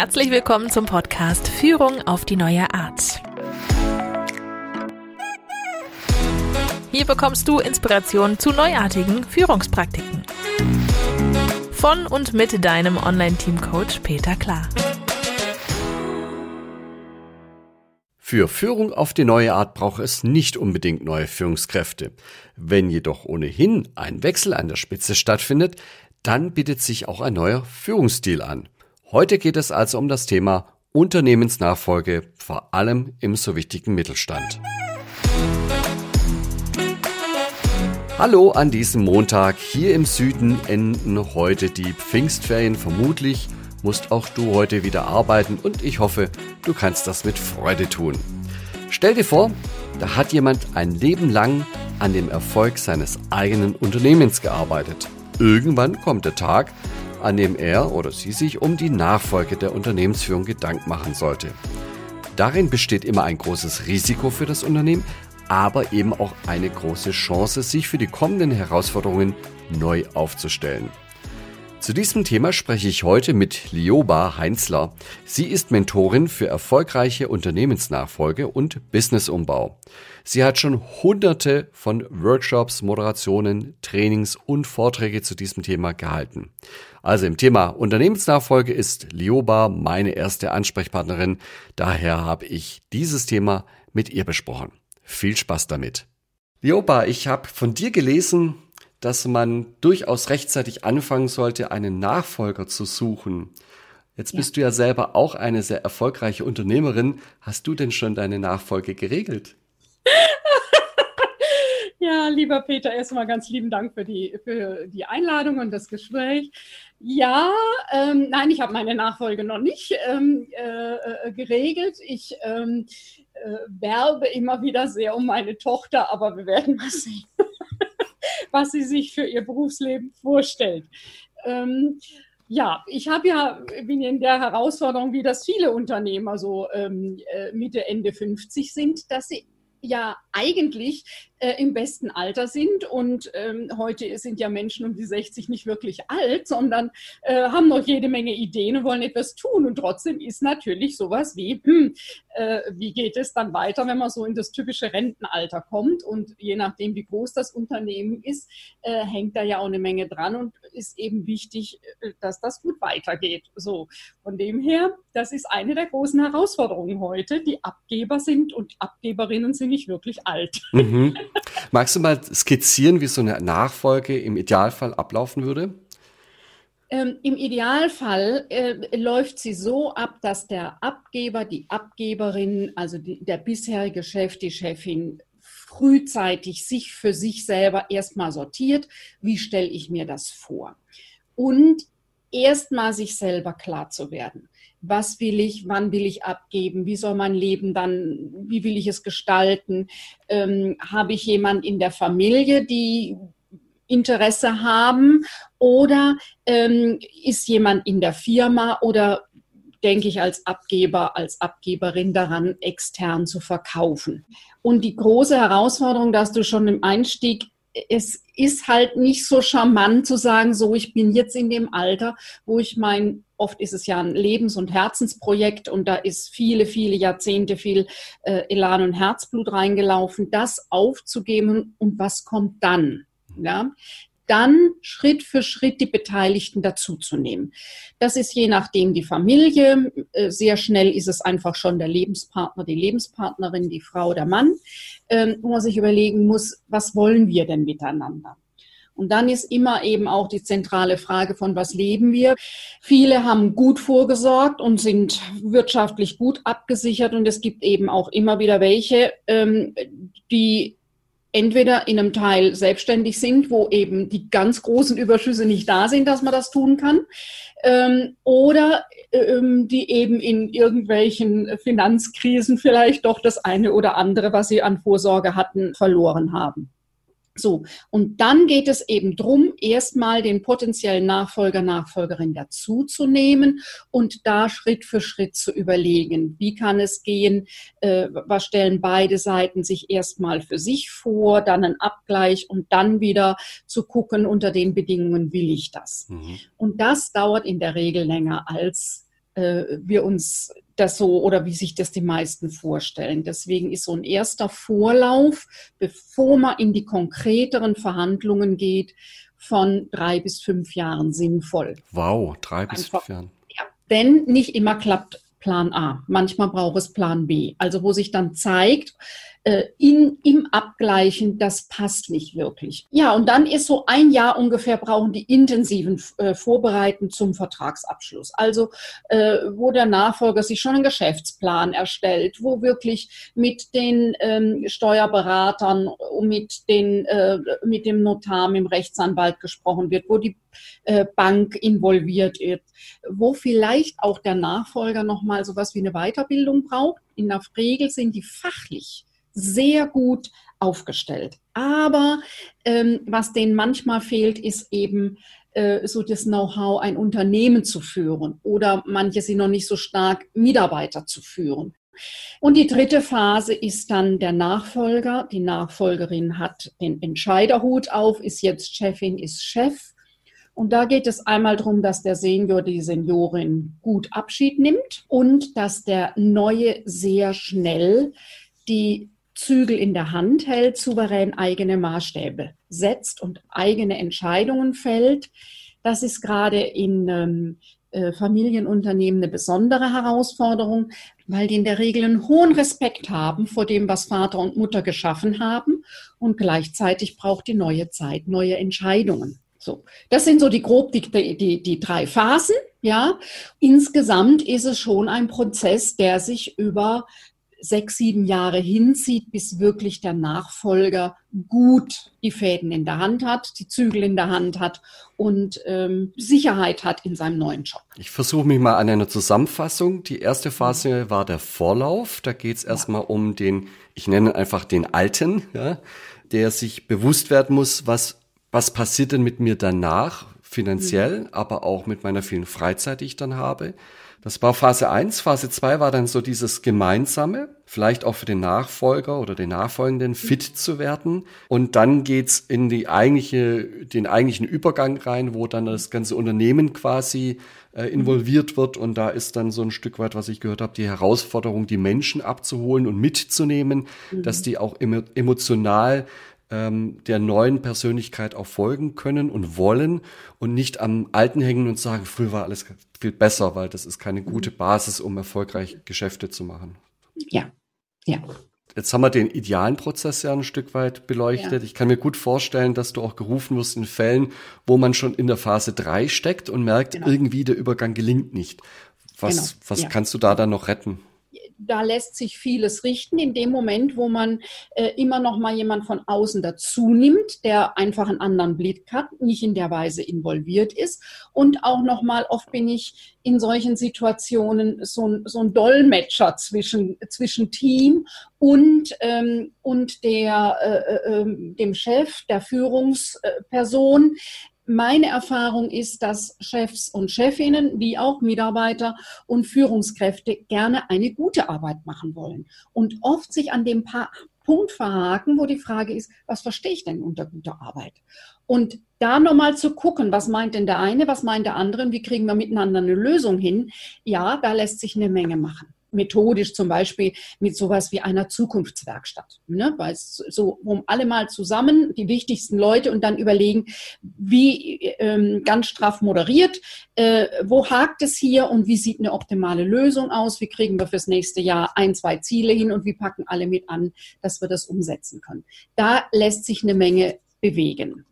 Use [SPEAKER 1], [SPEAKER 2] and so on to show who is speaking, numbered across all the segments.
[SPEAKER 1] Herzlich willkommen zum Podcast Führung auf die neue Art. Hier bekommst du Inspiration zu neuartigen Führungspraktiken. Von und mit deinem Online-Team-Coach Peter Klar.
[SPEAKER 2] Für Führung auf die neue Art braucht es nicht unbedingt neue Führungskräfte. Wenn jedoch ohnehin ein Wechsel an der Spitze stattfindet, dann bietet sich auch ein neuer Führungsstil an. Heute geht es also um das Thema Unternehmensnachfolge, vor allem im so wichtigen Mittelstand. Hallo an diesem Montag. Hier im Süden enden heute die Pfingstferien. Vermutlich musst auch du heute wieder arbeiten und ich hoffe, du kannst das mit Freude tun. Stell dir vor, da hat jemand ein Leben lang an dem Erfolg seines eigenen Unternehmens gearbeitet. Irgendwann kommt der Tag, an dem er oder sie sich um die Nachfolge der Unternehmensführung Gedanken machen sollte. Darin besteht immer ein großes Risiko für das Unternehmen, aber eben auch eine große Chance, sich für die kommenden Herausforderungen neu aufzustellen. Zu diesem Thema spreche ich heute mit Lioba Heinzler. Sie ist Mentorin für erfolgreiche Unternehmensnachfolge und Businessumbau. Sie hat schon hunderte von Workshops, Moderationen, Trainings und Vorträge zu diesem Thema gehalten. Also im Thema Unternehmensnachfolge ist Lioba meine erste Ansprechpartnerin. Daher habe ich dieses Thema mit ihr besprochen. Viel Spaß damit. Lioba, ich habe von dir gelesen, dass man durchaus rechtzeitig anfangen sollte, einen Nachfolger zu suchen. Jetzt bist ja. du ja selber auch eine sehr erfolgreiche Unternehmerin. Hast du denn schon deine Nachfolge geregelt?
[SPEAKER 3] Ja, lieber Peter, erstmal ganz lieben Dank für die, für die Einladung und das Gespräch. Ja, ähm, nein, ich habe meine Nachfolge noch nicht ähm, äh, äh, geregelt. Ich ähm, äh, werbe immer wieder sehr um meine Tochter, aber wir werden mal sehen was sie sich für ihr Berufsleben vorstellt. Ähm, ja, ich habe ja, bin in der Herausforderung, wie das viele Unternehmer so ähm, äh, Mitte, Ende 50 sind, dass sie ja eigentlich äh, im besten Alter sind. Und ähm, heute sind ja Menschen um die 60 nicht wirklich alt, sondern äh, haben noch jede Menge Ideen und wollen etwas tun. Und trotzdem ist natürlich sowas wie, hm, äh, wie geht es dann weiter, wenn man so in das typische Rentenalter kommt. Und je nachdem, wie groß das Unternehmen ist, äh, hängt da ja auch eine Menge dran und ist eben wichtig, äh, dass das gut weitergeht. So, von dem her, das ist eine der großen Herausforderungen heute. Die Abgeber sind und Abgeberinnen sind nicht wirklich alt. Mhm.
[SPEAKER 2] Magst du mal skizzieren, wie so eine Nachfolge im Idealfall ablaufen würde?
[SPEAKER 3] Ähm, Im Idealfall äh, läuft sie so ab, dass der Abgeber, die Abgeberin, also die, der bisherige Chef, die Chefin frühzeitig sich für sich selber erstmal sortiert, wie stelle ich mir das vor? Und erstmal sich selber klar zu werden. Was will ich, wann will ich abgeben, wie soll mein Leben dann, wie will ich es gestalten, ähm, habe ich jemand in der Familie, die Interesse haben? Oder ähm, ist jemand in der Firma oder denke ich als Abgeber, als Abgeberin daran, extern zu verkaufen. Und die große Herausforderung, dass du schon im Einstieg es ist halt nicht so charmant zu sagen, so, ich bin jetzt in dem Alter, wo ich mein, oft ist es ja ein Lebens- und Herzensprojekt und da ist viele, viele Jahrzehnte viel äh, Elan und Herzblut reingelaufen, das aufzugeben und was kommt dann? Ja, dann Schritt für Schritt die Beteiligten dazuzunehmen. Das ist je nachdem die Familie. Äh, sehr schnell ist es einfach schon der Lebenspartner, die Lebenspartnerin, die Frau, der Mann, ähm, wo man sich überlegen muss, was wollen wir denn miteinander? Und dann ist immer eben auch die zentrale Frage von, was leben wir? Viele haben gut vorgesorgt und sind wirtschaftlich gut abgesichert und es gibt eben auch immer wieder welche, ähm, die entweder in einem Teil selbstständig sind, wo eben die ganz großen Überschüsse nicht da sind, dass man das tun kann, ähm, oder ähm, die eben in irgendwelchen Finanzkrisen vielleicht doch das eine oder andere, was sie an Vorsorge hatten, verloren haben. So, und dann geht es eben drum, erstmal den potenziellen Nachfolger, Nachfolgerin dazuzunehmen und da Schritt für Schritt zu überlegen, wie kann es gehen, äh, was stellen beide Seiten sich erstmal für sich vor, dann ein Abgleich und dann wieder zu gucken, unter den Bedingungen will ich das. Mhm. Und das dauert in der Regel länger als wir uns das so oder wie sich das die meisten vorstellen. Deswegen ist so ein erster Vorlauf, bevor man in die konkreteren Verhandlungen geht, von drei bis fünf Jahren sinnvoll.
[SPEAKER 2] Wow, drei bis Einfach, fünf Jahren.
[SPEAKER 3] Ja, denn nicht immer klappt Plan A. Manchmal braucht es Plan B. Also wo sich dann zeigt, äh, in, im Abgleichen, das passt nicht wirklich. Ja, und dann ist so ein Jahr ungefähr brauchen die intensiven äh, Vorbereiten zum Vertragsabschluss. Also äh, wo der Nachfolger sich schon einen Geschäftsplan erstellt, wo wirklich mit den ähm, Steuerberatern mit, den, äh, mit dem Notar, mit dem Rechtsanwalt gesprochen wird, wo die äh, Bank involviert ist, wo vielleicht auch der Nachfolger nochmal sowas wie eine Weiterbildung braucht. In der Regel sind die fachlich sehr gut aufgestellt. Aber ähm, was denen manchmal fehlt, ist eben äh, so das Know-how, ein Unternehmen zu führen oder manche sind noch nicht so stark, Mitarbeiter zu führen. Und die dritte Phase ist dann der Nachfolger. Die Nachfolgerin hat den Entscheiderhut auf, ist jetzt Chefin, ist Chef. Und da geht es einmal darum, dass der Senior, die Seniorin gut Abschied nimmt und dass der Neue sehr schnell die Zügel in der Hand hält, souverän eigene Maßstäbe setzt und eigene Entscheidungen fällt. Das ist gerade in ähm, äh, Familienunternehmen eine besondere Herausforderung, weil die in der Regel einen hohen Respekt haben vor dem, was Vater und Mutter geschaffen haben und gleichzeitig braucht die neue Zeit neue Entscheidungen. So, das sind so die grob die, die, die drei Phasen. Ja, insgesamt ist es schon ein Prozess, der sich über sechs, sieben Jahre hinzieht, bis wirklich der Nachfolger gut die Fäden in der Hand hat, die Zügel in der Hand hat und ähm, Sicherheit hat in seinem neuen Job.
[SPEAKER 2] Ich versuche mich mal an einer Zusammenfassung. Die erste Phase war der Vorlauf. Da geht es erstmal ja. um den, ich nenne einfach den Alten, ja, der sich bewusst werden muss, was, was passiert denn mit mir danach, finanziell, mhm. aber auch mit meiner vielen Freizeit, die ich dann habe. Das war Phase 1. Phase 2 war dann so dieses Gemeinsame, vielleicht auch für den Nachfolger oder den Nachfolgenden fit zu werden. Und dann geht's in die eigentliche, den eigentlichen Übergang rein, wo dann das ganze Unternehmen quasi äh, involviert wird. Und da ist dann so ein Stück weit, was ich gehört habe, die Herausforderung, die Menschen abzuholen und mitzunehmen, mhm. dass die auch emotional ähm, der neuen Persönlichkeit auch folgen können und wollen und nicht am Alten hängen und sagen, früher war alles viel besser, weil das ist keine gute Basis, um erfolgreich Geschäfte zu machen.
[SPEAKER 3] Ja, ja.
[SPEAKER 2] Jetzt haben wir den idealen Prozess ja ein Stück weit beleuchtet. Ja. Ich kann mir gut vorstellen, dass du auch gerufen wirst in Fällen, wo man schon in der Phase drei steckt und merkt, genau. irgendwie der Übergang gelingt nicht. Was, genau. was ja. kannst du da dann noch retten?
[SPEAKER 3] Da lässt sich vieles richten. In dem Moment, wo man äh, immer noch mal jemand von außen dazu nimmt, der einfach einen anderen Blick hat, nicht in der Weise involviert ist. Und auch noch mal oft bin ich in solchen Situationen so, so ein Dolmetscher zwischen zwischen Team und ähm, und der äh, äh, ähm, dem Chef, der Führungsperson, meine Erfahrung ist, dass Chefs und Chefinnen, wie auch Mitarbeiter und Führungskräfte gerne eine gute Arbeit machen wollen und oft sich an dem Punkt verhaken, wo die Frage ist, was verstehe ich denn unter guter Arbeit? Und da nochmal zu gucken, was meint denn der eine, was meint der andere wie kriegen wir miteinander eine Lösung hin? Ja, da lässt sich eine Menge machen methodisch zum Beispiel mit sowas wie einer Zukunftswerkstatt. Ne? Weil so um alle mal zusammen, die wichtigsten Leute und dann überlegen, wie ähm, ganz straff moderiert, äh, wo hakt es hier und wie sieht eine optimale Lösung aus, wie kriegen wir fürs nächste Jahr ein, zwei Ziele hin und wie packen alle mit an, dass wir das umsetzen können. Da lässt sich eine Menge bewegen.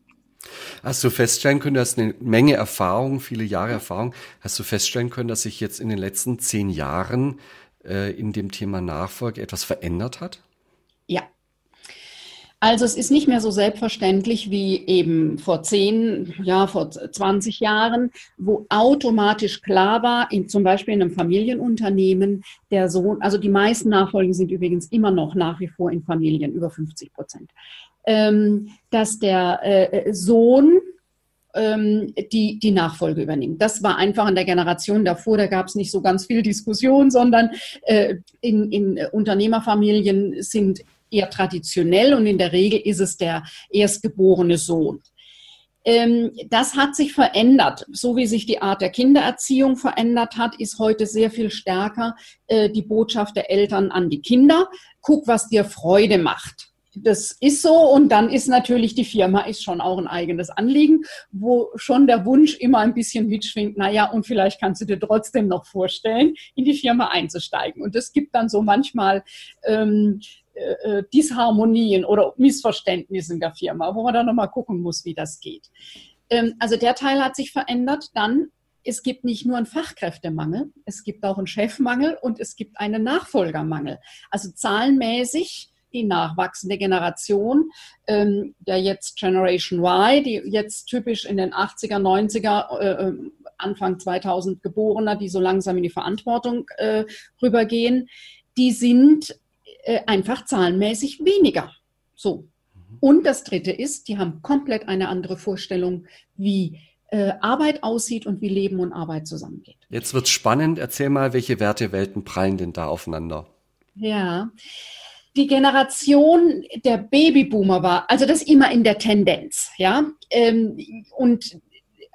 [SPEAKER 2] Hast du feststellen können, du hast eine Menge Erfahrung, viele Jahre Erfahrung, hast du feststellen können, dass sich jetzt in den letzten zehn Jahren äh, in dem Thema Nachfolge etwas verändert hat?
[SPEAKER 3] Ja. Also es ist nicht mehr so selbstverständlich wie eben vor zehn, ja, vor 20 Jahren, wo automatisch klar war, in, zum Beispiel in einem Familienunternehmen, der Sohn, also die meisten Nachfolgen sind übrigens immer noch nach wie vor in Familien, über 50 Prozent, ähm, dass der äh, Sohn ähm, die die Nachfolge übernimmt. Das war einfach in der Generation davor, da gab es nicht so ganz viel Diskussion, sondern äh, in, in Unternehmerfamilien sind eher traditionell und in der Regel ist es der erstgeborene Sohn. Ähm, das hat sich verändert. So wie sich die Art der Kindererziehung verändert hat, ist heute sehr viel stärker äh, die Botschaft der Eltern an die Kinder. Guck, was dir Freude macht das ist so und dann ist natürlich die Firma ist schon auch ein eigenes Anliegen, wo schon der Wunsch immer ein bisschen mitschwingt, naja, und vielleicht kannst du dir trotzdem noch vorstellen, in die Firma einzusteigen. Und es gibt dann so manchmal ähm, äh, äh, Disharmonien oder Missverständnisse in der Firma, wo man dann nochmal gucken muss, wie das geht. Ähm, also der Teil hat sich verändert. Dann, es gibt nicht nur einen Fachkräftemangel, es gibt auch einen Chefmangel und es gibt einen Nachfolgermangel. Also zahlenmäßig die nachwachsende Generation, ähm, der jetzt Generation Y, die jetzt typisch in den 80er, 90er, äh, Anfang 2000 Geborener, die so langsam in die Verantwortung äh, rübergehen, die sind äh, einfach zahlenmäßig weniger. So. Und das Dritte ist, die haben komplett eine andere Vorstellung, wie äh, Arbeit aussieht und wie Leben und Arbeit zusammengeht.
[SPEAKER 2] Jetzt wird's spannend. Erzähl mal, welche Wertewelten prallen denn da aufeinander?
[SPEAKER 3] Ja, die Generation der Babyboomer war, also das immer in der Tendenz, ja, ähm, und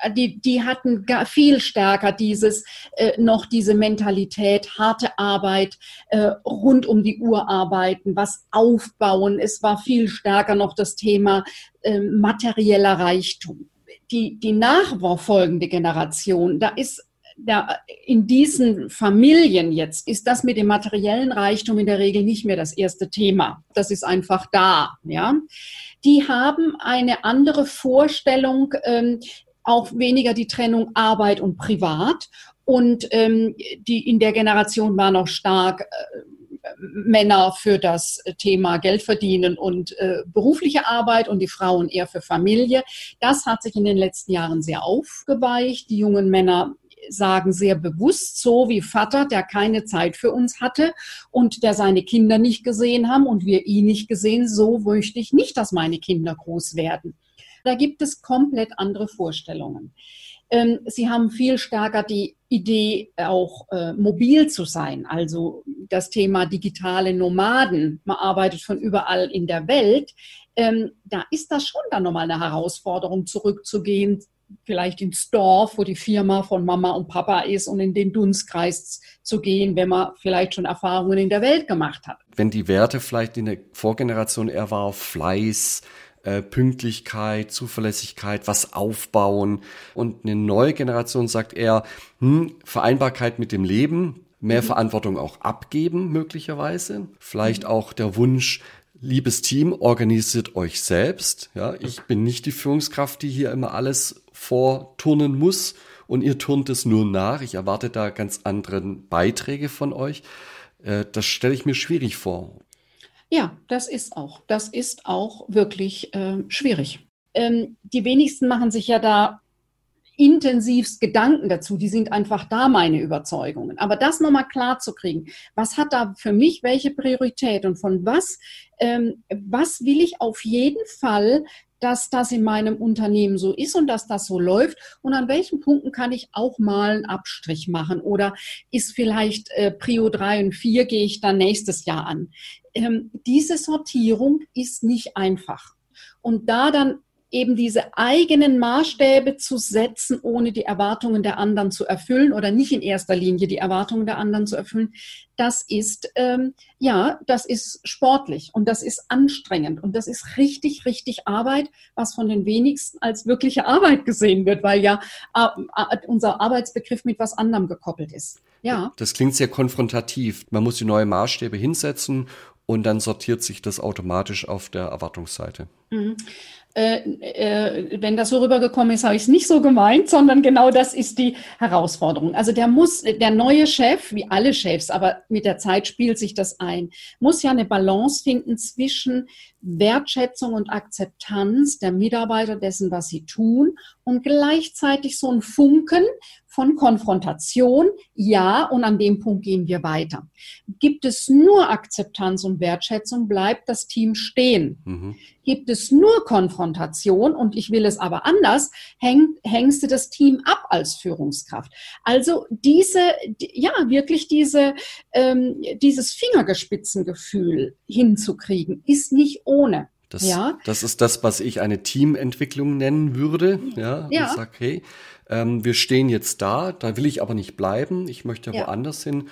[SPEAKER 3] die, die hatten gar viel stärker dieses äh, noch diese Mentalität, harte Arbeit, äh, rund um die Uhr arbeiten, was aufbauen. Es war viel stärker noch das Thema äh, materieller Reichtum. Die, die nachfolgende Generation, da ist da, in diesen Familien jetzt ist das mit dem materiellen Reichtum in der Regel nicht mehr das erste Thema. Das ist einfach da, ja. Die haben eine andere Vorstellung, ähm, auch weniger die Trennung Arbeit und Privat. Und ähm, die in der Generation war noch stark äh, Männer für das Thema Geld verdienen und äh, berufliche Arbeit und die Frauen eher für Familie. Das hat sich in den letzten Jahren sehr aufgeweicht. Die jungen Männer sagen sehr bewusst, so wie Vater, der keine Zeit für uns hatte und der seine Kinder nicht gesehen haben und wir ihn nicht gesehen, so möchte ich nicht, dass meine Kinder groß werden. Da gibt es komplett andere Vorstellungen. Ähm, sie haben viel stärker die Idee, auch äh, mobil zu sein, also das Thema digitale Nomaden. Man arbeitet von überall in der Welt. Ähm, da ist das schon dann nochmal eine Herausforderung, zurückzugehen vielleicht ins Dorf, wo die Firma von Mama und Papa ist und in den Dunstkreis zu gehen, wenn man vielleicht schon Erfahrungen in der Welt gemacht hat.
[SPEAKER 2] Wenn die Werte vielleicht in der Vorgeneration eher war, Fleiß, äh, Pünktlichkeit, Zuverlässigkeit, was aufbauen und eine neue Generation sagt eher hm, Vereinbarkeit mit dem Leben, mehr mhm. Verantwortung auch abgeben möglicherweise, vielleicht mhm. auch der Wunsch, liebes Team, organisiert euch selbst. Ja, ich bin nicht die Führungskraft, die hier immer alles vorturnen muss und ihr turnt es nur nach. Ich erwarte da ganz anderen Beiträge von euch. Äh, das stelle ich mir schwierig vor.
[SPEAKER 3] Ja, das ist auch. Das ist auch wirklich äh, schwierig. Ähm, die wenigsten machen sich ja da intensivst Gedanken dazu. Die sind einfach da, meine Überzeugungen. Aber das nochmal klar zu kriegen, was hat da für mich welche Priorität und von was, ähm, was will ich auf jeden Fall dass das in meinem Unternehmen so ist und dass das so läuft und an welchen Punkten kann ich auch mal einen Abstrich machen oder ist vielleicht äh, Prio 3 und 4 gehe ich dann nächstes Jahr an. Ähm, diese Sortierung ist nicht einfach. Und da dann eben diese eigenen Maßstäbe zu setzen, ohne die Erwartungen der anderen zu erfüllen oder nicht in erster Linie die Erwartungen der anderen zu erfüllen, das ist, ähm, ja, das ist sportlich und das ist anstrengend und das ist richtig, richtig Arbeit, was von den wenigsten als wirkliche Arbeit gesehen wird, weil ja äh, äh, unser Arbeitsbegriff mit was anderem gekoppelt ist. Ja.
[SPEAKER 2] Das klingt sehr konfrontativ. Man muss die neue Maßstäbe hinsetzen und dann sortiert sich das automatisch auf der Erwartungsseite. Mhm
[SPEAKER 3] äh, äh, wenn das so rübergekommen ist, habe ich es nicht so gemeint, sondern genau das ist die Herausforderung. Also der muss, der neue Chef, wie alle Chefs, aber mit der Zeit spielt sich das ein, muss ja eine Balance finden zwischen Wertschätzung und Akzeptanz der Mitarbeiter dessen, was sie tun und gleichzeitig so ein Funken von Konfrontation, ja, und an dem Punkt gehen wir weiter. Gibt es nur Akzeptanz und Wertschätzung, bleibt das Team stehen. Mhm. Gibt es nur Konfrontation und ich will es aber anders, häng, hängst du das Team ab als Führungskraft. Also diese, ja, wirklich diese, ähm, dieses Fingergespitzengefühl hinzukriegen, ist nicht ohne.
[SPEAKER 2] Das, ja. das ist das, was ich eine Teamentwicklung nennen würde. Ja, ja. und sag, hey, ähm, wir stehen jetzt da, da will ich aber nicht bleiben, ich möchte ja. woanders hin.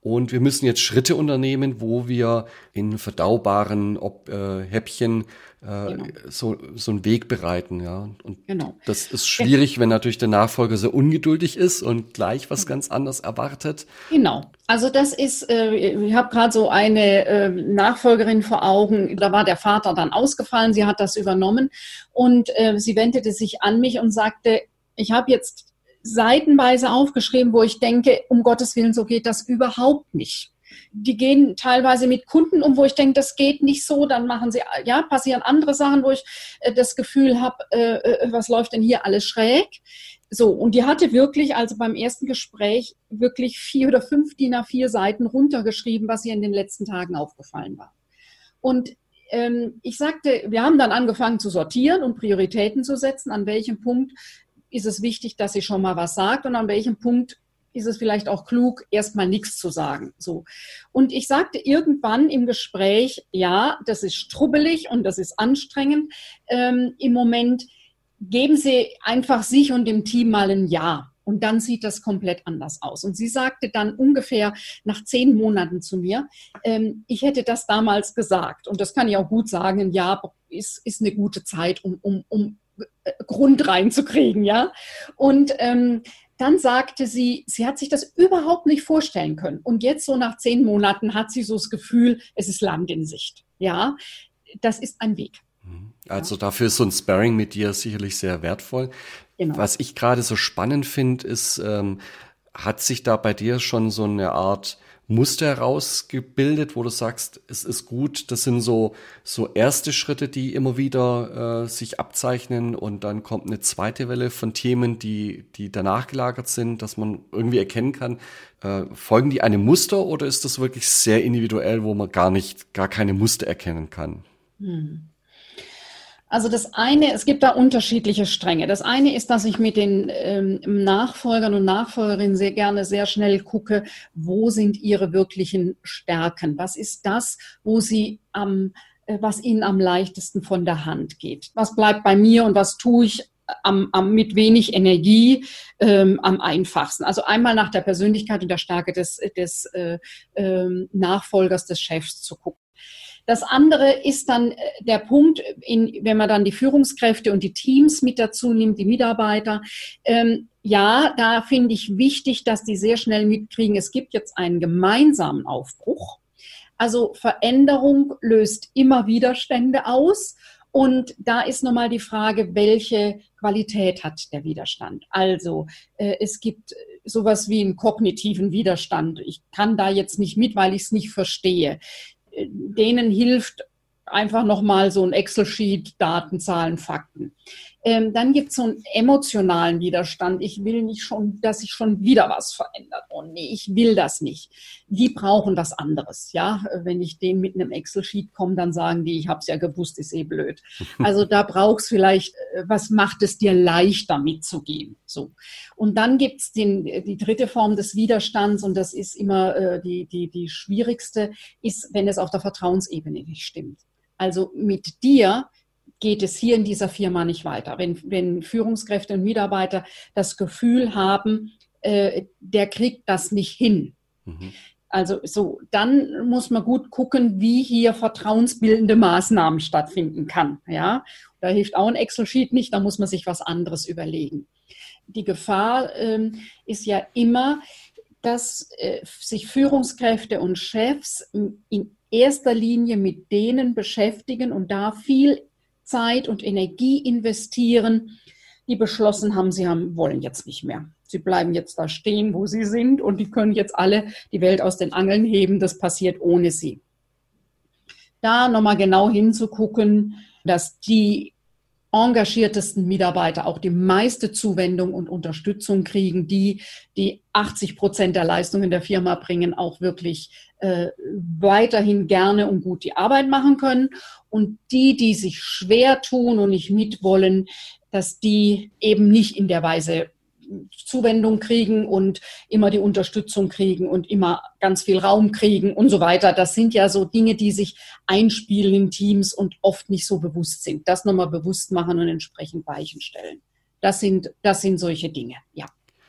[SPEAKER 2] Und wir müssen jetzt Schritte unternehmen, wo wir in verdaubaren Ob, äh, Häppchen äh, genau. so, so einen Weg bereiten. Ja. Und genau. das ist schwierig, wenn natürlich der Nachfolger so ungeduldig ist und gleich was ganz anderes erwartet.
[SPEAKER 3] Genau. Also das ist, äh, ich habe gerade so eine äh, Nachfolgerin vor Augen, da war der Vater dann ausgefallen, sie hat das übernommen und äh, sie wendete sich an mich und sagte, ich habe jetzt seitenweise aufgeschrieben, wo ich denke, um Gottes Willen, so geht das überhaupt nicht. Die gehen teilweise mit Kunden um, wo ich denke, das geht nicht so. Dann machen sie, ja, passieren andere Sachen, wo ich äh, das Gefühl habe, äh, äh, was läuft denn hier alles schräg? So, und die hatte wirklich, also beim ersten Gespräch, wirklich vier oder fünf DIN A4 Seiten runtergeschrieben, was ihr in den letzten Tagen aufgefallen war. Und ähm, ich sagte, wir haben dann angefangen zu sortieren und Prioritäten zu setzen, an welchem Punkt ist es wichtig, dass sie schon mal was sagt und an welchem Punkt ist es vielleicht auch klug, erstmal nichts zu sagen. So. Und ich sagte irgendwann im Gespräch, ja, das ist strubbelig und das ist anstrengend. Ähm, Im Moment geben Sie einfach sich und dem Team mal ein Ja. Und dann sieht das komplett anders aus. Und sie sagte dann ungefähr nach zehn Monaten zu mir, ähm, ich hätte das damals gesagt. Und das kann ich auch gut sagen, ein Jahr ist, ist eine gute Zeit, um, um, um Grund reinzukriegen, ja. Und ähm, dann sagte sie, sie hat sich das überhaupt nicht vorstellen können. Und jetzt so nach zehn Monaten hat sie so das Gefühl, es ist Land in Sicht. Ja, das ist ein Weg.
[SPEAKER 2] Mhm. Also dafür ist so ein Sparring mit dir sicherlich sehr wertvoll. Genau. Was ich gerade so spannend finde, ist, ähm, hat sich da bei dir schon so eine Art Muster herausgebildet, wo du sagst, es ist gut, das sind so, so erste Schritte, die immer wieder äh, sich abzeichnen und dann kommt eine zweite Welle von Themen, die, die danach gelagert sind, dass man irgendwie erkennen kann, äh, folgen die einem Muster oder ist das wirklich sehr individuell, wo man gar nicht, gar keine Muster erkennen kann? Hm.
[SPEAKER 3] Also das eine, es gibt da unterschiedliche Stränge. Das eine ist, dass ich mit den ähm, Nachfolgern und Nachfolgerinnen sehr gerne sehr schnell gucke, wo sind ihre wirklichen Stärken? Was ist das, wo sie am, äh, was ihnen am leichtesten von der Hand geht? Was bleibt bei mir und was tue ich am, am, mit wenig Energie ähm, am einfachsten. Also einmal nach der Persönlichkeit und der Stärke des, des äh, äh, Nachfolgers des Chefs zu gucken. Das andere ist dann äh, der Punkt, in, wenn man dann die Führungskräfte und die Teams mit dazu nimmt, die Mitarbeiter. Ähm, ja, da finde ich wichtig, dass die sehr schnell mitkriegen, es gibt jetzt einen gemeinsamen Aufbruch. Also Veränderung löst immer Widerstände aus. Und da ist nochmal die Frage, welche Qualität hat der Widerstand? Also äh, es gibt sowas wie einen kognitiven Widerstand. Ich kann da jetzt nicht mit, weil ich es nicht verstehe denen hilft einfach nochmal so ein Excel-Sheet, Daten, Zahlen, Fakten. Ähm, dann gibt es so einen emotionalen Widerstand. Ich will nicht schon, dass sich schon wieder was verändert. Oh nee, ich will das nicht. Die brauchen was anderes. Ja, wenn ich denen mit einem Excel-Sheet komme, dann sagen die, ich habe es ja gewusst, ist eh blöd. Also da brauchst vielleicht, äh, was macht es dir leichter mitzugehen? So. Und dann gibt es die dritte Form des Widerstands und das ist immer äh, die, die, die schwierigste, ist, wenn es auf der Vertrauensebene nicht stimmt. Also mit dir geht es hier in dieser Firma nicht weiter. Wenn, wenn Führungskräfte und Mitarbeiter das Gefühl haben, äh, der kriegt das nicht hin. Mhm. Also so, dann muss man gut gucken, wie hier vertrauensbildende Maßnahmen stattfinden kann. Ja, da hilft auch ein Excel-Sheet nicht, da muss man sich was anderes überlegen. Die Gefahr ähm, ist ja immer, dass äh, sich Führungskräfte und Chefs in erster Linie mit denen beschäftigen und da viel Zeit und Energie investieren, die beschlossen haben, sie haben, wollen jetzt nicht mehr. Sie bleiben jetzt da stehen, wo sie sind und die können jetzt alle die Welt aus den Angeln heben. Das passiert ohne sie. Da nochmal genau hinzugucken, dass die engagiertesten Mitarbeiter auch die meiste Zuwendung und Unterstützung kriegen, die die 80 Prozent der Leistungen der Firma bringen, auch wirklich äh, weiterhin gerne und gut die Arbeit machen können. Und die, die sich schwer tun und nicht mitwollen, dass die eben nicht in der Weise Zuwendung kriegen und immer die Unterstützung kriegen und immer ganz viel Raum kriegen und so weiter. Das sind ja so Dinge, die sich einspielen in Teams und oft nicht so bewusst sind. Das nochmal bewusst machen und entsprechend Weichen stellen. Das sind, das sind solche Dinge, ja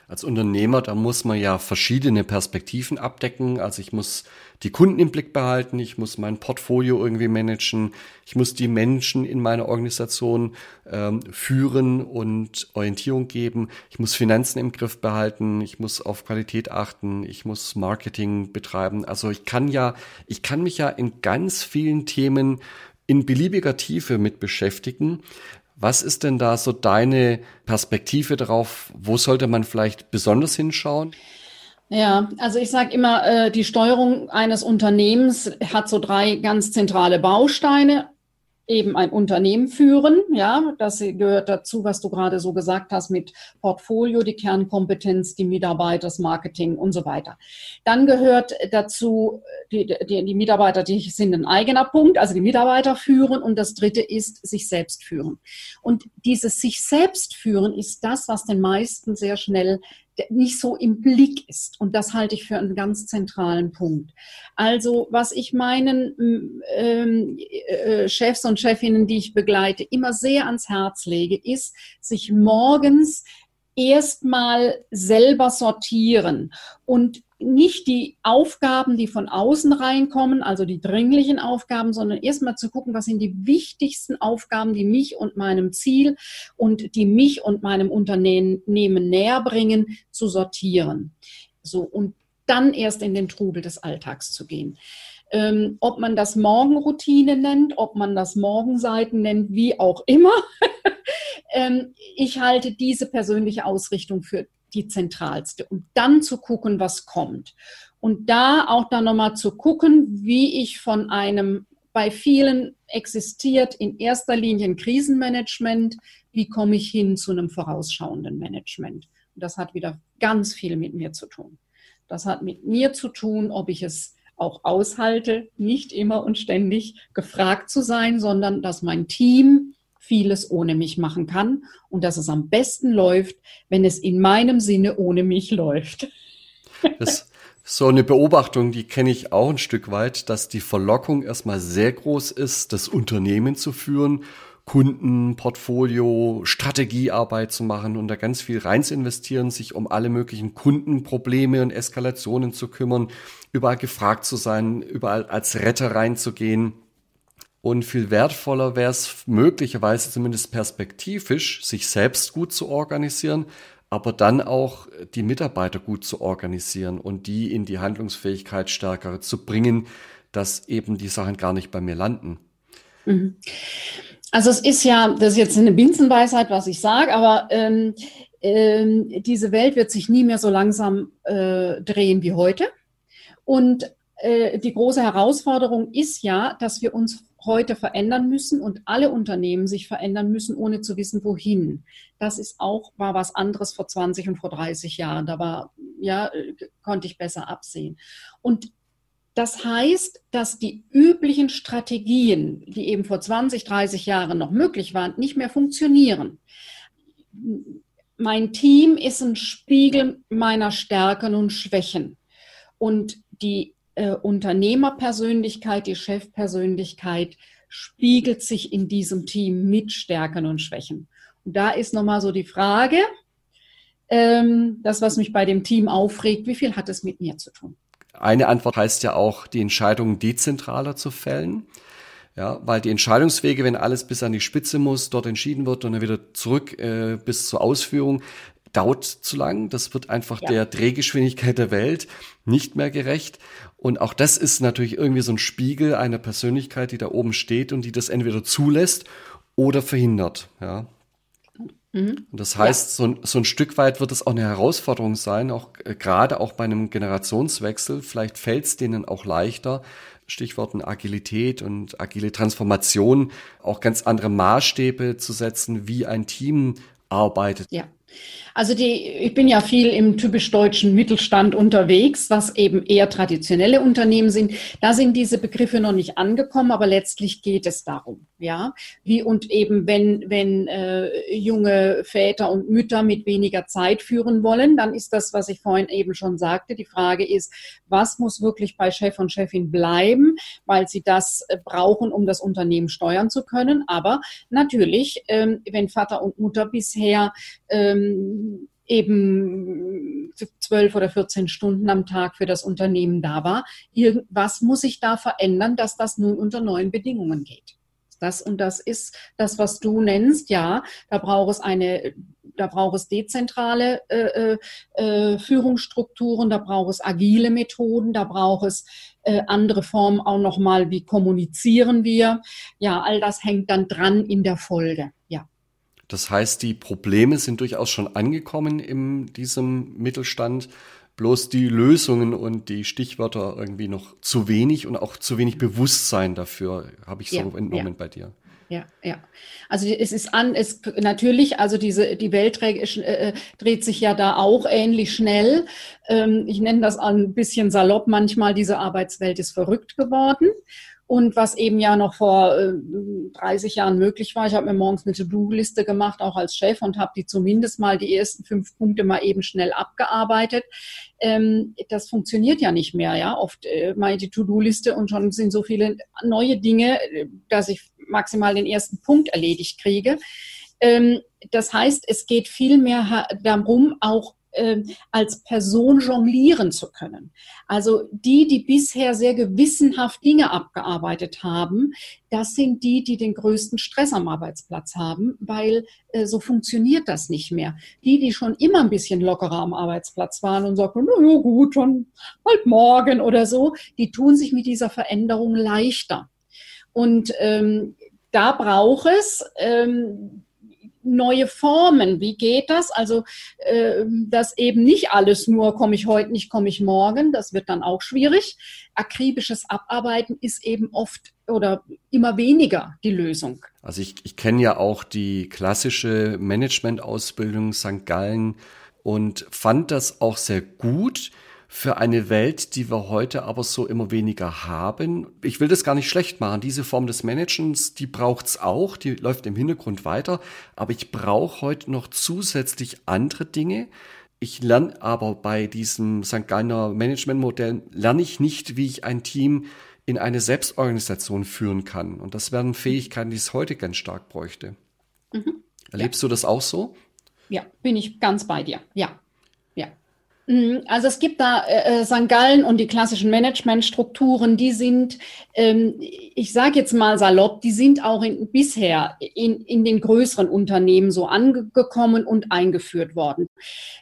[SPEAKER 2] als Unternehmer, da muss man ja verschiedene Perspektiven abdecken. Also ich muss die Kunden im Blick behalten, ich muss mein Portfolio irgendwie managen, ich muss die Menschen in meiner Organisation ähm, führen und Orientierung geben, ich muss Finanzen im Griff behalten, ich muss auf Qualität achten, ich muss Marketing betreiben. Also ich kann ja, ich kann mich ja in ganz vielen Themen in beliebiger Tiefe mit beschäftigen. Was ist denn da so deine Perspektive darauf? Wo sollte man vielleicht besonders hinschauen?
[SPEAKER 3] Ja, also ich sage immer, äh, die Steuerung eines Unternehmens hat so drei ganz zentrale Bausteine eben ein Unternehmen führen. Ja, das gehört dazu, was du gerade so gesagt hast mit Portfolio, die Kernkompetenz, die Mitarbeiter, das Marketing und so weiter. Dann gehört dazu, die, die, die Mitarbeiter, die sind ein eigener Punkt, also die Mitarbeiter führen. Und das dritte ist sich selbst führen. Und dieses sich selbst führen ist das, was den meisten sehr schnell nicht so im Blick ist. Und das halte ich für einen ganz zentralen Punkt. Also was ich meinen ähm, äh, Chefs und Chefinnen, die ich begleite, immer sehr ans Herz lege, ist, sich morgens erstmal selber sortieren und nicht die Aufgaben, die von außen reinkommen, also die dringlichen Aufgaben, sondern erstmal zu gucken, was sind die wichtigsten Aufgaben, die mich und meinem Ziel und die mich und meinem Unternehmen näher bringen, zu sortieren. So, und dann erst in den Trubel des Alltags zu gehen. Ähm, ob man das Morgenroutine nennt, ob man das Morgenseiten nennt, wie auch immer. ähm, ich halte diese persönliche Ausrichtung für die zentralste. Und dann zu gucken, was kommt. Und da auch dann nochmal zu gucken, wie ich von einem, bei vielen existiert in erster Linie ein Krisenmanagement, wie komme ich hin zu einem vorausschauenden Management. Und das hat wieder ganz viel mit mir zu tun. Das hat mit mir zu tun, ob ich es auch aushalte, nicht immer und ständig gefragt zu sein, sondern dass mein Team vieles ohne mich machen kann und dass es am besten läuft, wenn es in meinem Sinne ohne mich läuft.
[SPEAKER 2] Das so eine Beobachtung, die kenne ich auch ein Stück weit, dass die Verlockung erstmal sehr groß ist, das Unternehmen zu führen, Kunden, Portfolio, Strategiearbeit zu machen und da ganz viel rein zu investieren, sich um alle möglichen Kundenprobleme und Eskalationen zu kümmern, überall gefragt zu sein, überall als Retter reinzugehen. Und viel wertvoller wäre es möglicherweise zumindest perspektivisch, sich selbst gut zu organisieren, aber dann auch die Mitarbeiter gut zu organisieren und die in die Handlungsfähigkeit stärker zu bringen, dass eben die Sachen gar nicht bei mir landen.
[SPEAKER 3] Mhm. Also es ist ja, das ist jetzt eine Binsenweisheit, was ich sage, aber ähm, ähm, diese Welt wird sich nie mehr so langsam äh, drehen wie heute. Und äh, die große Herausforderung ist ja, dass wir uns heute verändern müssen und alle Unternehmen sich verändern müssen, ohne zu wissen, wohin. Das ist auch, war was anderes vor 20 und vor 30 Jahren. Da war, ja, konnte ich besser absehen. Und das heißt, dass die üblichen Strategien, die eben vor 20, 30 Jahren noch möglich waren, nicht mehr funktionieren. Mein Team ist ein Spiegel meiner Stärken und Schwächen. Und die äh, Unternehmerpersönlichkeit, die Chefpersönlichkeit spiegelt sich in diesem Team mit Stärken und Schwächen. Und da ist nochmal so die Frage, ähm, das, was mich bei dem Team aufregt, wie viel hat es mit mir zu tun?
[SPEAKER 2] Eine Antwort heißt ja auch, die Entscheidungen dezentraler zu fällen. Ja, weil die Entscheidungswege, wenn alles bis an die Spitze muss, dort entschieden wird und dann wieder zurück äh, bis zur Ausführung, dauert zu lang. Das wird einfach ja. der Drehgeschwindigkeit der Welt nicht mehr gerecht. Und auch das ist natürlich irgendwie so ein Spiegel einer Persönlichkeit, die da oben steht und die das entweder zulässt oder verhindert. Ja. Mhm. Und das heißt, ja. so, ein, so ein Stück weit wird es auch eine Herausforderung sein, auch äh, gerade auch bei einem Generationswechsel. Vielleicht fällt es denen auch leichter, Stichworten Agilität und agile Transformation, auch ganz andere Maßstäbe zu setzen, wie ein Team arbeitet.
[SPEAKER 3] Ja. Also die, ich bin ja viel im typisch deutschen Mittelstand unterwegs, was eben eher traditionelle Unternehmen sind. Da sind diese Begriffe noch nicht angekommen, aber letztlich geht es darum, ja. Wie und eben wenn wenn äh, junge Väter und Mütter mit weniger Zeit führen wollen, dann ist das, was ich vorhin eben schon sagte. Die Frage ist, was muss wirklich bei Chef und Chefin bleiben, weil sie das äh, brauchen, um das Unternehmen steuern zu können. Aber natürlich, ähm, wenn Vater und Mutter bisher ähm, eben zwölf oder 14 Stunden am Tag für das Unternehmen da war. Irgendwas muss sich da verändern, dass das nun unter neuen Bedingungen geht. Das und das ist das, was du nennst. Ja, da braucht es eine, da braucht es dezentrale äh, äh, äh Führungsstrukturen, da braucht es agile Methoden, da braucht es äh, andere Formen auch nochmal, wie kommunizieren wir. Ja, all das hängt dann dran in der Folge. Ja.
[SPEAKER 2] Das heißt, die Probleme sind durchaus schon angekommen in diesem Mittelstand. Bloß die Lösungen und die Stichwörter irgendwie noch zu wenig und auch zu wenig Bewusstsein dafür, habe ich so ja, entnommen ja. bei dir.
[SPEAKER 3] Ja, ja. Also es ist an, es natürlich, also diese die Welt äh, dreht sich ja da auch ähnlich schnell. Ähm, ich nenne das ein bisschen salopp manchmal. Diese Arbeitswelt ist verrückt geworden. Und was eben ja noch vor äh, 30 Jahren möglich war, ich habe mir morgens eine To-Do-Liste gemacht, auch als Chef, und habe die zumindest mal die ersten fünf Punkte mal eben schnell abgearbeitet. Ähm, das funktioniert ja nicht mehr, ja. Oft äh, mal die To-Do-Liste und schon sind so viele neue Dinge, äh, dass ich maximal den ersten Punkt erledigt kriege. Ähm, das heißt, es geht viel mehr darum, auch äh, als Person jonglieren zu können. Also die, die bisher sehr gewissenhaft Dinge abgearbeitet haben, das sind die, die den größten Stress am Arbeitsplatz haben, weil äh, so funktioniert das nicht mehr. Die, die schon immer ein bisschen lockerer am Arbeitsplatz waren und sagten, na ja, gut, dann halt morgen oder so, die tun sich mit dieser Veränderung leichter. Und ähm, da braucht es ähm, neue Formen. Wie geht das? Also, äh, dass eben nicht alles nur komme ich heute nicht, komme ich morgen. Das wird dann auch schwierig. Akribisches Abarbeiten ist eben oft oder immer weniger die Lösung.
[SPEAKER 2] Also ich, ich kenne ja auch die klassische Management-Ausbildung St. Gallen und fand das auch sehr gut für eine Welt, die wir heute aber so immer weniger haben. Ich will das gar nicht schlecht machen. Diese Form des Managens, die braucht's auch, die läuft im Hintergrund weiter. Aber ich brauche heute noch zusätzlich andere Dinge. Ich lerne aber bei diesem St. Gallner Managementmodell, lerne ich nicht, wie ich ein Team in eine Selbstorganisation führen kann. Und das wären Fähigkeiten, die es heute ganz stark bräuchte. Mhm. Erlebst ja. du das auch so?
[SPEAKER 3] Ja, bin ich ganz bei dir. Ja, also es gibt da äh, äh, St. Gallen und die klassischen Managementstrukturen, die sind, ähm, ich sage jetzt mal salopp, die sind auch in, bisher in, in den größeren Unternehmen so angekommen und eingeführt worden.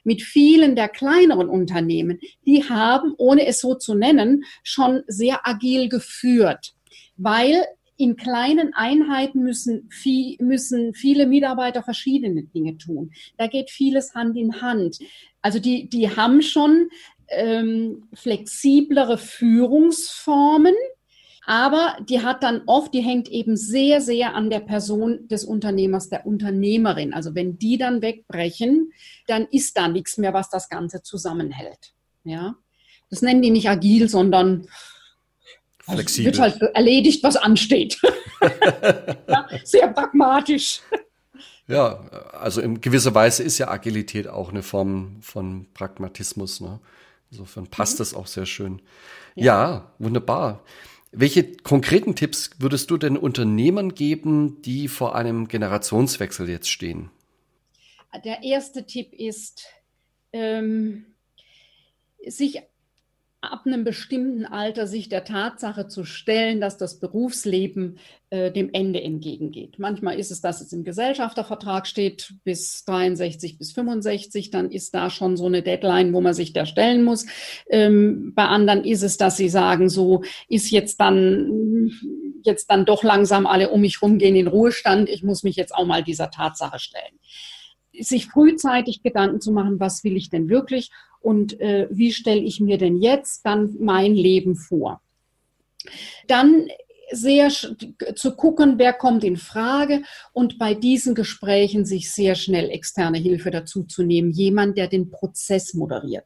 [SPEAKER 3] Mit vielen der kleineren Unternehmen, die haben, ohne es so zu nennen, schon sehr agil geführt, weil in kleinen Einheiten müssen, viel, müssen viele Mitarbeiter verschiedene Dinge tun. Da geht vieles Hand in Hand. Also die, die haben schon ähm, flexiblere Führungsformen, aber die hat dann oft, die hängt eben sehr, sehr an der Person des Unternehmers, der Unternehmerin. Also wenn die dann wegbrechen, dann ist da nichts mehr, was das Ganze zusammenhält. Ja, das nennen die nicht agil, sondern
[SPEAKER 2] Flexibel.
[SPEAKER 3] wird halt erledigt, was ansteht. ja, sehr pragmatisch.
[SPEAKER 2] Ja, also in gewisser Weise ist ja Agilität auch eine Form von Pragmatismus. Ne? Insofern passt mhm. das auch sehr schön. Ja. ja, wunderbar. Welche konkreten Tipps würdest du denn Unternehmern geben, die vor einem Generationswechsel jetzt stehen?
[SPEAKER 3] Der erste Tipp ist, ähm, sich ab einem bestimmten Alter sich der Tatsache zu stellen, dass das Berufsleben äh, dem Ende entgegengeht. Manchmal ist es, dass es im Gesellschaftervertrag steht bis 63 bis 65, dann ist da schon so eine Deadline, wo man sich da stellen muss. Ähm, bei anderen ist es, dass sie sagen, so ist jetzt dann jetzt dann doch langsam alle um mich rumgehen in Ruhestand. Ich muss mich jetzt auch mal dieser Tatsache stellen sich frühzeitig Gedanken zu machen, was will ich denn wirklich und äh, wie stelle ich mir denn jetzt dann mein Leben vor. Dann sehr zu gucken, wer kommt in Frage und bei diesen Gesprächen sich sehr schnell externe Hilfe dazu zu nehmen. Jemand, der den Prozess moderiert.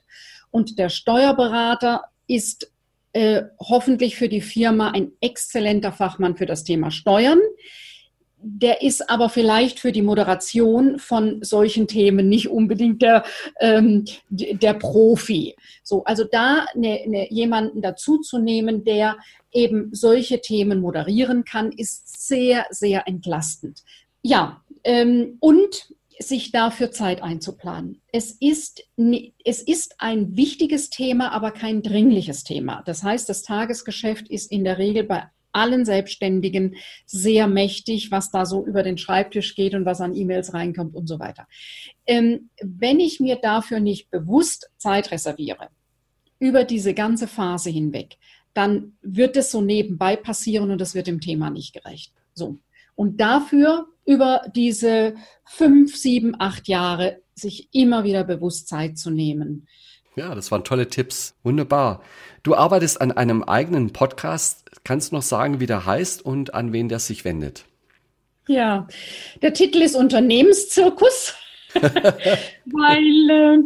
[SPEAKER 3] Und der Steuerberater ist äh, hoffentlich für die Firma ein exzellenter Fachmann für das Thema Steuern der ist aber vielleicht für die Moderation von solchen Themen nicht unbedingt der, ähm, der Profi. So, also da ne, ne, jemanden dazuzunehmen, der eben solche Themen moderieren kann, ist sehr, sehr entlastend. Ja, ähm, und sich dafür Zeit einzuplanen. Es ist, es ist ein wichtiges Thema, aber kein dringliches Thema. Das heißt, das Tagesgeschäft ist in der Regel bei allen Selbstständigen sehr mächtig, was da so über den Schreibtisch geht und was an E-Mails reinkommt und so weiter. Ähm, wenn ich mir dafür nicht bewusst Zeit reserviere, über diese ganze Phase hinweg, dann wird es so nebenbei passieren und das wird dem Thema nicht gerecht. So. Und dafür über diese fünf, sieben, acht Jahre sich immer wieder bewusst Zeit zu nehmen.
[SPEAKER 2] Ja, das waren tolle Tipps. Wunderbar. Du arbeitest an einem eigenen Podcast. Kannst du noch sagen, wie der heißt und an wen der sich wendet?
[SPEAKER 3] Ja, der Titel ist Unternehmenszirkus, weil äh,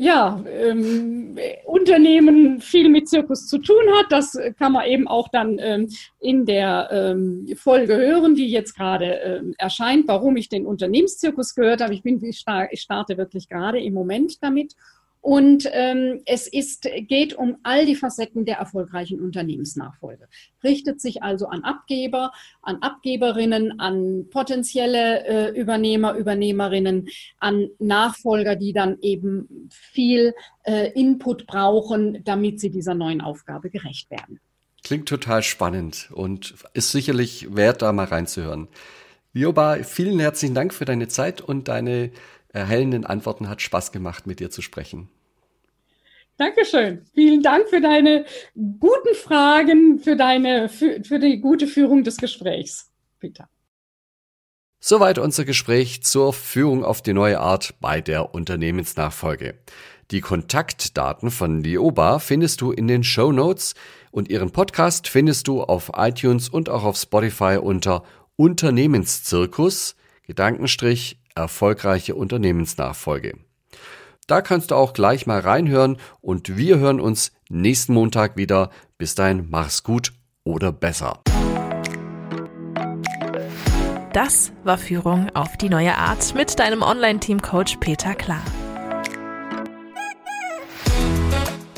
[SPEAKER 3] ja, ähm, Unternehmen viel mit Zirkus zu tun hat. Das kann man eben auch dann ähm, in der ähm, Folge hören, die jetzt gerade ähm, erscheint, warum ich den Unternehmenszirkus gehört habe. Ich bin, ich starte wirklich gerade im Moment damit. Und ähm, es ist, geht um all die Facetten der erfolgreichen Unternehmensnachfolge. Richtet sich also an Abgeber, an Abgeberinnen, an potenzielle äh, Übernehmer, Übernehmerinnen, an Nachfolger, die dann eben viel äh, Input brauchen, damit sie dieser neuen Aufgabe gerecht werden.
[SPEAKER 2] Klingt total spannend und ist sicherlich wert, da mal reinzuhören. Vioba, vielen herzlichen Dank für deine Zeit und deine erhellenden Antworten. Hat Spaß gemacht, mit dir zu sprechen.
[SPEAKER 3] Dankeschön. Vielen Dank für deine guten Fragen, für deine, für, für die gute Führung des Gesprächs, Peter.
[SPEAKER 2] Soweit unser Gespräch zur Führung auf die neue Art bei der Unternehmensnachfolge. Die Kontaktdaten von Lioba findest du in den Show Notes und ihren Podcast findest du auf iTunes und auch auf Spotify unter Unternehmenszirkus, Gedankenstrich erfolgreiche Unternehmensnachfolge. Da kannst du auch gleich mal reinhören und wir hören uns nächsten Montag wieder. Bis dahin, mach's gut oder besser.
[SPEAKER 1] Das war Führung auf die neue Art mit deinem Online-Team-Coach Peter Klar.